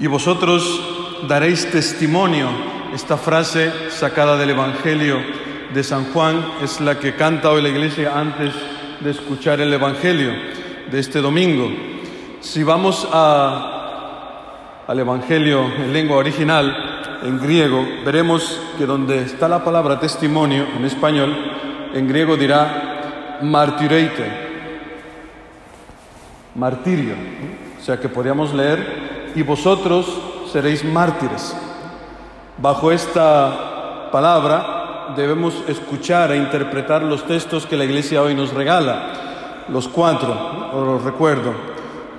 Y vosotros daréis testimonio. Esta frase sacada del Evangelio de San Juan es la que canta hoy la iglesia antes de escuchar el Evangelio de este domingo. Si vamos al Evangelio en lengua original, en griego, veremos que donde está la palabra testimonio en español, en griego dirá martireite, martirio. O sea que podríamos leer, y vosotros seréis mártires. Bajo esta palabra debemos escuchar e interpretar los textos que la Iglesia hoy nos regala. Los cuatro, os los recuerdo.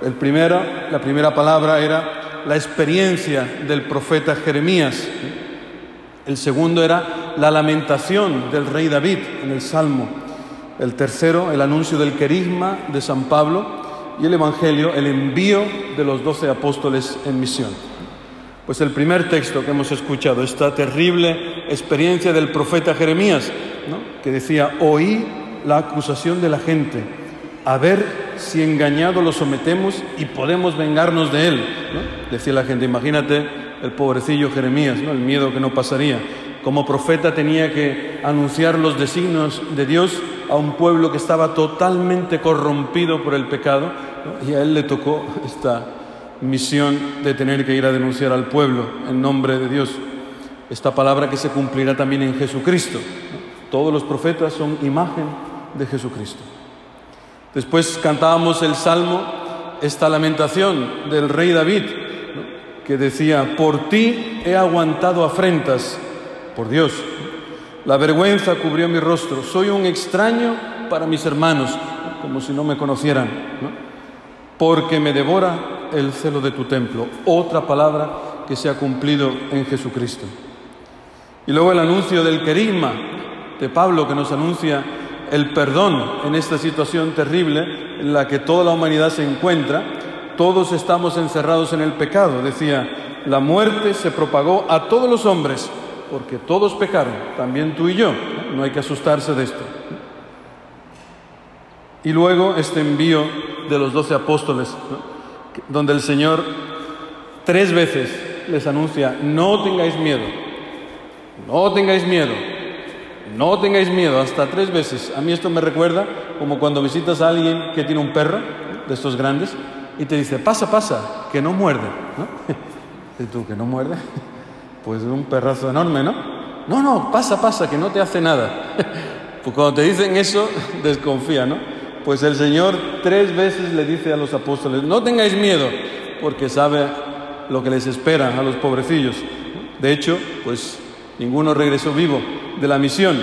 El primero, la primera palabra era la experiencia del profeta Jeremías. El segundo era la lamentación del rey David en el Salmo. El tercero, el anuncio del querigma de San Pablo. Y el Evangelio, el envío de los doce apóstoles en misión. Pues el primer texto que hemos escuchado, esta terrible experiencia del profeta Jeremías, que decía, oí la acusación de la gente, a ver si engañado lo sometemos y podemos vengarnos de él. Decía la gente, imagínate el pobrecillo Jeremías, ¿no? el miedo que no pasaría. Como profeta tenía que anunciar los designios de Dios a un pueblo que estaba totalmente corrompido por el pecado y a él le tocó esta misión de tener que ir a denunciar al pueblo en nombre de Dios. Esta palabra que se cumplirá también en Jesucristo. Todos los profetas son imagen de Jesucristo. Después cantábamos el salmo, esta lamentación del rey David, que decía, por ti he aguantado afrentas, por Dios. La vergüenza cubrió mi rostro, soy un extraño para mis hermanos, como si no me conocieran, porque me devora el celo de tu templo. Otra palabra que se ha cumplido en Jesucristo. Y luego el anuncio del querigma de Pablo que nos anuncia el perdón en esta situación terrible en la que toda la humanidad se encuentra. Todos estamos encerrados en el pecado. Decía, la muerte se propagó a todos los hombres porque todos pecaron, también tú y yo. No hay que asustarse de esto. Y luego este envío de los doce apóstoles, donde el Señor tres veces les anuncia, no tengáis miedo, no tengáis miedo, no tengáis miedo, hasta tres veces. A mí esto me recuerda como cuando visitas a alguien que tiene un perro de estos grandes y te dice, pasa, pasa, que no muerde. ¿no? ¿Y tú, que no muerde? Pues es un perrazo enorme, ¿no? No, no, pasa, pasa, que no te hace nada. Pues cuando te dicen eso, desconfía, ¿no? Pues el Señor tres veces le dice a los apóstoles, no tengáis miedo, porque sabe lo que les espera a los pobrecillos. De hecho, pues ninguno regresó vivo de la misión.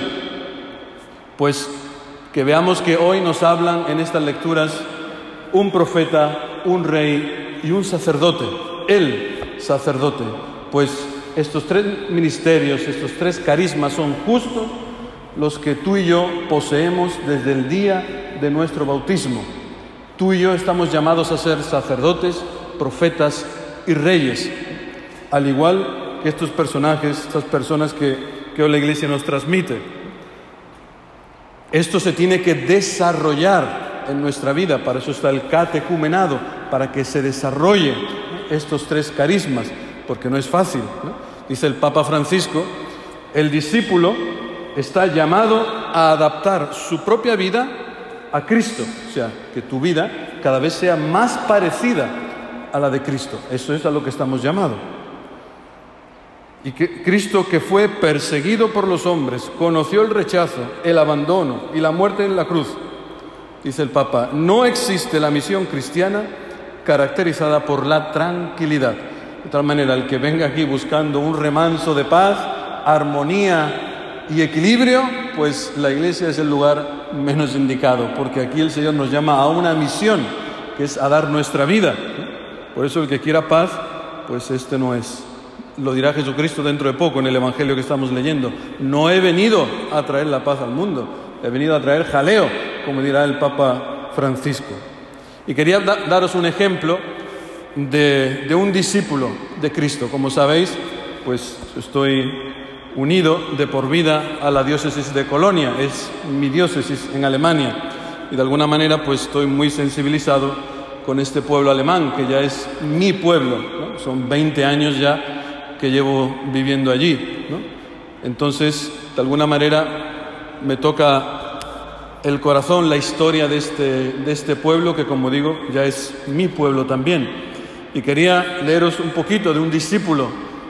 Pues que veamos que hoy nos hablan en estas lecturas un profeta, un rey y un sacerdote, el sacerdote. Pues estos tres ministerios, estos tres carismas son justos los que tú y yo poseemos desde el día de nuestro bautismo. Tú y yo estamos llamados a ser sacerdotes, profetas y reyes, al igual que estos personajes, estas personas que, que hoy la iglesia nos transmite. Esto se tiene que desarrollar en nuestra vida, para eso está el catecumenado, para que se desarrolle estos tres carismas, porque no es fácil. Dice el Papa Francisco, el discípulo está llamado a adaptar su propia vida a Cristo, o sea, que tu vida cada vez sea más parecida a la de Cristo. Eso es a lo que estamos llamados. Y que Cristo que fue perseguido por los hombres, conoció el rechazo, el abandono y la muerte en la cruz. Dice el Papa, no existe la misión cristiana caracterizada por la tranquilidad. De tal manera, el que venga aquí buscando un remanso de paz, armonía y equilibrio, pues la iglesia es el lugar menos indicado, porque aquí el Señor nos llama a una misión, que es a dar nuestra vida. Por eso el que quiera paz, pues este no es. Lo dirá Jesucristo dentro de poco en el Evangelio que estamos leyendo. No he venido a traer la paz al mundo, he venido a traer jaleo, como dirá el Papa Francisco. Y quería daros un ejemplo de, de un discípulo de Cristo. Como sabéis, pues estoy unido de por vida a la diócesis de Colonia, es mi diócesis en Alemania y de alguna manera pues estoy muy sensibilizado con este pueblo alemán, que ya es mi pueblo. Son 20 años ya que llevo viviendo allí. Entonces, de alguna manera, me toca el corazón la historia de este, de este pueblo, que como digo, ya es mi pueblo también. Y quería leeros un poquito de un discípulo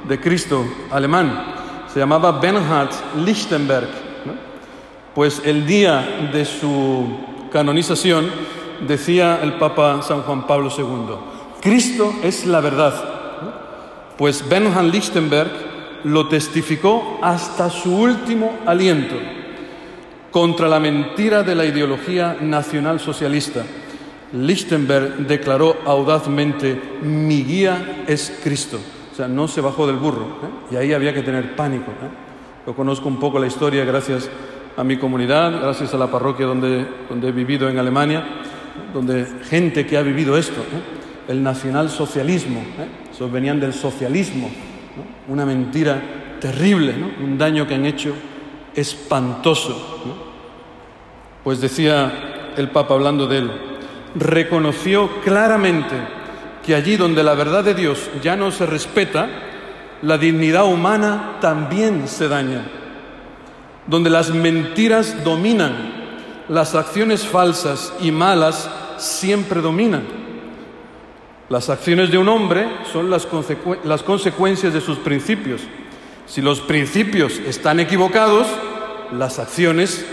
de Cristo alemán. Se llamaba Bernhard Lichtenberg. Pues el día de su canonización decía el Papa San Juan Pablo II, Cristo es la verdad. Pues Bernhard Lichtenberg lo testificó hasta su último aliento contra la mentira de la ideología nacional socialista. Lichtenberg declaró audazmente, mi guía es Cristo. Sea, no se bajó del burro. ¿eh? Y ahí había que tener pánico. ¿eh? Yo conozco un poco la historia gracias a mi comunidad, gracias a la parroquia donde, donde he vivido en Alemania, donde gente que ha vivido esto, ¿eh? el nacionalsocialismo, esos venían del socialismo, una mentira terrible, un daño que han hecho espantoso. Pues decía el Papa hablando de él, reconoció claramente que allí donde la verdad de Dios ya no se respeta, la dignidad humana también se daña. Donde las mentiras dominan, las acciones falsas y malas siempre dominan. Las acciones de un hombre son las, las consecuencias de sus principios. Si los principios están equivocados, las acciones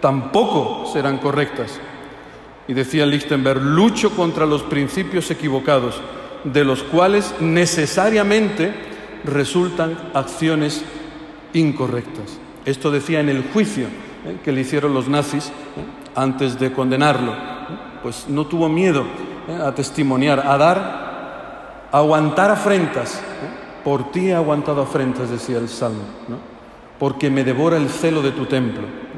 tampoco serán correctas. Y decía Lichtenberg, lucho contra los principios equivocados, de los cuales necesariamente resultan acciones incorrectas. Esto decía en el juicio ¿eh? que le hicieron los nazis ¿eh? antes de condenarlo. Pues no tuvo miedo ¿eh? a testimoniar, a dar, a aguantar afrentas. Por ti he aguantado afrentas, decía el Salmo, porque me devora el celo de tu templo.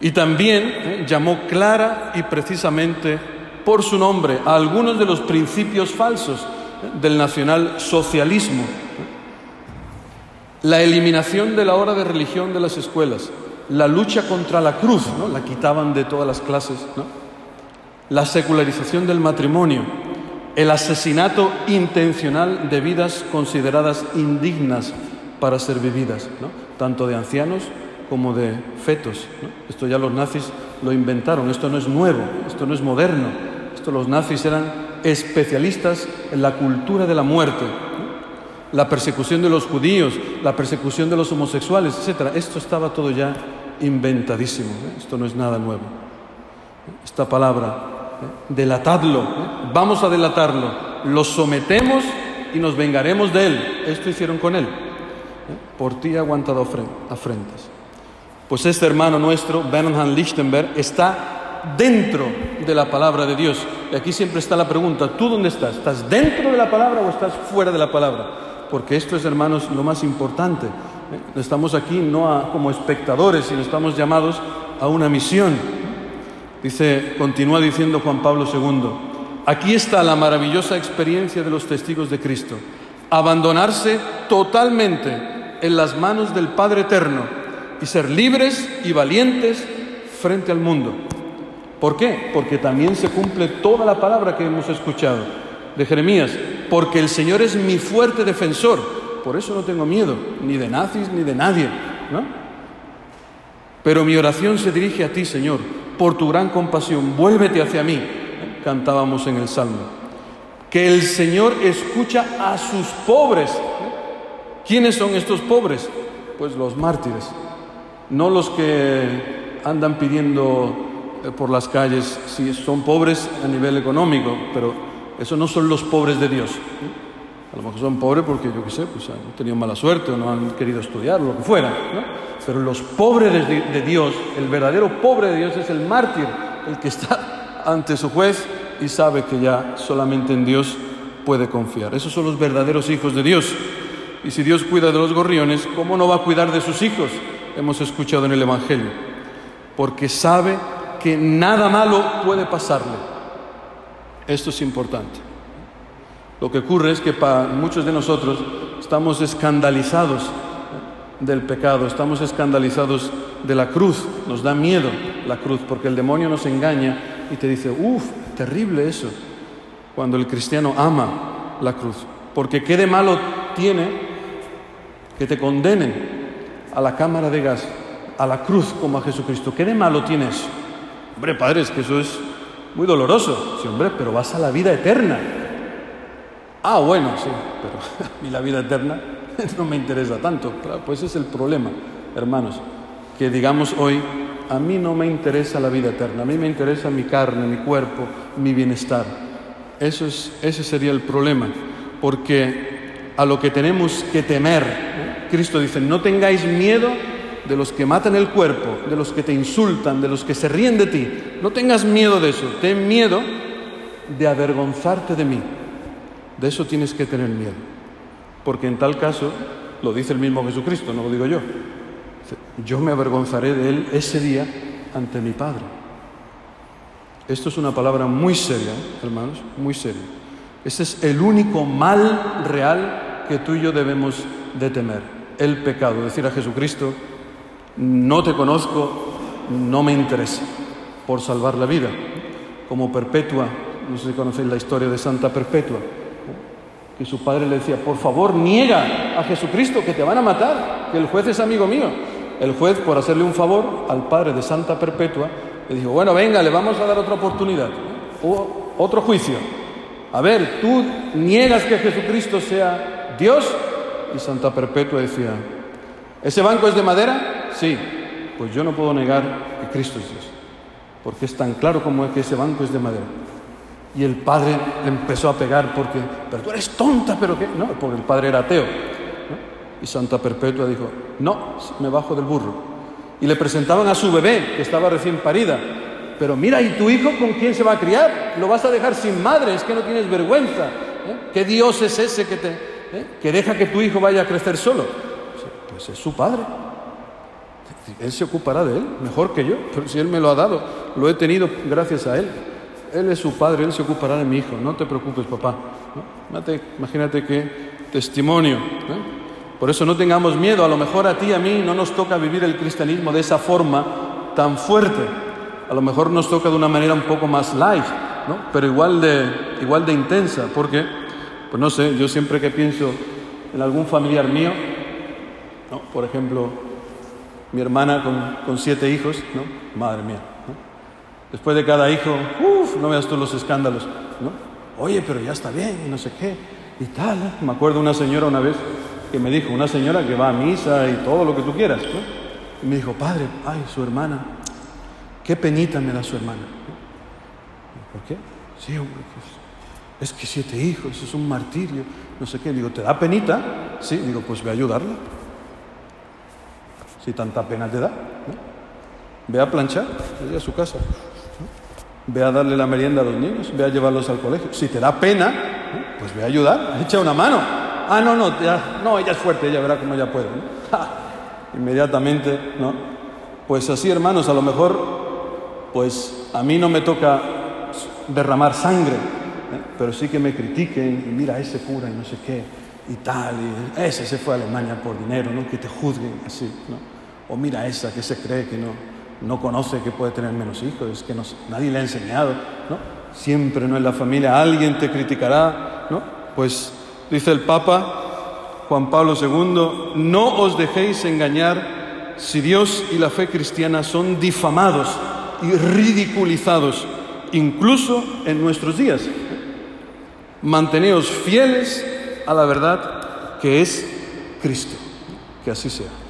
Y también eh, llamó clara y precisamente por su nombre a algunos de los principios falsos eh, del nacionalsocialismo. La eliminación de la hora de religión de las escuelas, la lucha contra la cruz, ¿no? la quitaban de todas las clases, la secularización del matrimonio, el asesinato intencional de vidas consideradas indignas para ser vividas, tanto de ancianos como de fetos. Esto ya los nazis lo inventaron, esto no es nuevo, esto no es moderno. Esto los nazis eran especialistas en la cultura de la muerte, la persecución de los judíos, la persecución de los homosexuales, etc. Esto estaba todo ya inventadísimo, ¿eh? esto no es nada nuevo. Esta palabra, ¿eh? delatadlo, ¿eh? vamos a delatarlo, lo sometemos y nos vengaremos de él. Esto hicieron con él. Por ti ha aguantado afrentas. Pues este hermano nuestro, Bernhard Lichtenberg, está dentro de la palabra de Dios. Y aquí siempre está la pregunta, ¿tú dónde estás? ¿Estás dentro de la palabra o estás fuera de la palabra? Porque esto es, hermanos, lo más importante. Estamos aquí no como espectadores, sino estamos llamados a una misión. Dice, continúa diciendo Juan Pablo II, aquí está la maravillosa experiencia de los testigos de Cristo. Abandonarse totalmente en las manos del Padre Eterno y ser libres y valientes frente al mundo. ¿Por qué? Porque también se cumple toda la palabra que hemos escuchado de Jeremías, porque el Señor es mi fuerte defensor, por eso no tengo miedo, ni de nazis ni de nadie, ¿no? Pero mi oración se dirige a ti, Señor, por tu gran compasión, vuélvete hacia mí, cantábamos en el Salmo. Que el Señor escucha a sus pobres. ¿Quiénes son estos pobres? Pues los mártires no los que andan pidiendo eh, por las calles, si son pobres a nivel económico, pero esos no son los pobres de Dios. A lo mejor son pobres porque, yo qué sé, pues han tenido mala suerte o no han querido estudiar, lo que fuera. Pero los pobres de Dios, el verdadero pobre de Dios es el mártir, el que está ante su juez y sabe que ya solamente en Dios puede confiar. Esos son los verdaderos hijos de Dios. Y si Dios cuida de los gorriones, ¿cómo no va a cuidar de sus hijos? Hemos escuchado en el Evangelio, porque sabe que nada malo puede pasarle. Esto es importante. Lo que ocurre es que para muchos de nosotros estamos escandalizados del pecado, estamos escandalizados de la cruz, nos da miedo la cruz, porque el demonio nos engaña y te dice, uff, terrible eso, cuando el cristiano ama la cruz. Porque qué de malo tiene que te condenen a la cámara de gas, a la cruz como a Jesucristo. ¿Qué de malo tiene eso? Hombre, padre, es que eso es muy doloroso. Sí, hombre, pero vas a la vida eterna. Ah, bueno, sí, pero a mí la vida eterna no me interesa tanto. pues ese es el problema, hermanos, que digamos hoy, a mí no me interesa la vida eterna, a mí me interesa mi carne, mi cuerpo, mi bienestar. Eso es, ese sería el problema, porque a lo que tenemos que temer, Cristo dice, no tengáis miedo de los que matan el cuerpo, de los que te insultan, de los que se ríen de ti. No tengas miedo de eso, ten miedo de avergonzarte de mí. De eso tienes que tener miedo. Porque en tal caso, lo dice el mismo Jesucristo, no lo digo yo, yo me avergonzaré de él ese día ante mi Padre. Esto es una palabra muy seria, hermanos, muy seria. Ese es el único mal real que tú y yo debemos de temer, el pecado. Decir a Jesucristo, no te conozco, no me interesa, por salvar la vida. Como Perpetua, no sé si conocéis la historia de Santa Perpetua, que su padre le decía, por favor, niega a Jesucristo que te van a matar, que el juez es amigo mío. El juez, por hacerle un favor al padre de Santa Perpetua, le dijo, bueno, venga, le vamos a dar otra oportunidad, otro juicio. A ver, tú niegas que Jesucristo sea Dios. Y Santa Perpetua decía, ¿ese banco es de madera? Sí. Pues yo no puedo negar que Cristo es Dios, porque es tan claro como es que ese banco es de madera. Y el padre le empezó a pegar porque, pero tú eres tonta, pero qué, no, porque el padre era ateo. Y Santa Perpetua dijo, no, me bajo del burro. Y le presentaban a su bebé, que estaba recién parida. Pero mira, ¿y tu hijo con quién se va a criar? Lo vas a dejar sin madre, es que no tienes vergüenza. ¿eh? ¿Qué Dios es ese que, te, eh? que deja que tu hijo vaya a crecer solo? Pues es su padre. Él se ocupará de él, mejor que yo, pero si Él me lo ha dado, lo he tenido gracias a Él. Él es su padre, Él se ocupará de mi hijo, no te preocupes, papá. Imagínate, qué testimonio. Por eso no tengamos miedo, a lo mejor a ti y a mí no nos toca vivir el cristianismo de esa forma tan fuerte. A lo mejor nos toca de una manera un poco más light, ¿no? pero igual de, igual de intensa, porque, pues no sé, yo siempre que pienso en algún familiar mío, ¿no? por ejemplo, mi hermana con, con siete hijos, ¿no? madre mía, Después de cada hijo, uff, no veas tú los escándalos, ¿no? Oye, pero ya está bien, y no sé qué, y tal. Me acuerdo una señora una vez que me dijo, una señora que va a misa y todo lo que tú quieras. Y me dijo, padre, ay, su hermana, qué penita me da su hermana. ¿Por qué? Sí, hombre, pues, es que siete hijos, es un martirio, no sé qué. Digo, ¿te da penita? Sí, digo, pues ve a ayudarla. Si tanta pena te da, ve a planchar, ve a su casa. Ve a darle la merienda a los niños, ve a llevarlos al colegio. Si te da pena, pues ve a ayudar, echa una mano. Ah, no, no, no, ella es fuerte, ella verá cómo ella puede. Inmediatamente, ¿no? Pues así, hermanos, a lo mejor, pues a mí no me toca derramar sangre. Pero sí que me critiquen y mira, ese cura y no sé qué, y tal, y ese se fue a Alemania por dinero, ¿no? Que te juzguen así, ¿no? O mira esa que se cree que no, no conoce que puede tener menos hijos, es que nadie le ha enseñado, ¿no? Siempre no en la familia alguien te criticará, ¿no? Pues dice el Papa Juan Pablo II, no os dejéis engañar si Dios y la fe cristiana son difamados y ridiculizados, incluso en nuestros días. Manteneos fieles a la verdad que es Cristo. Que así sea.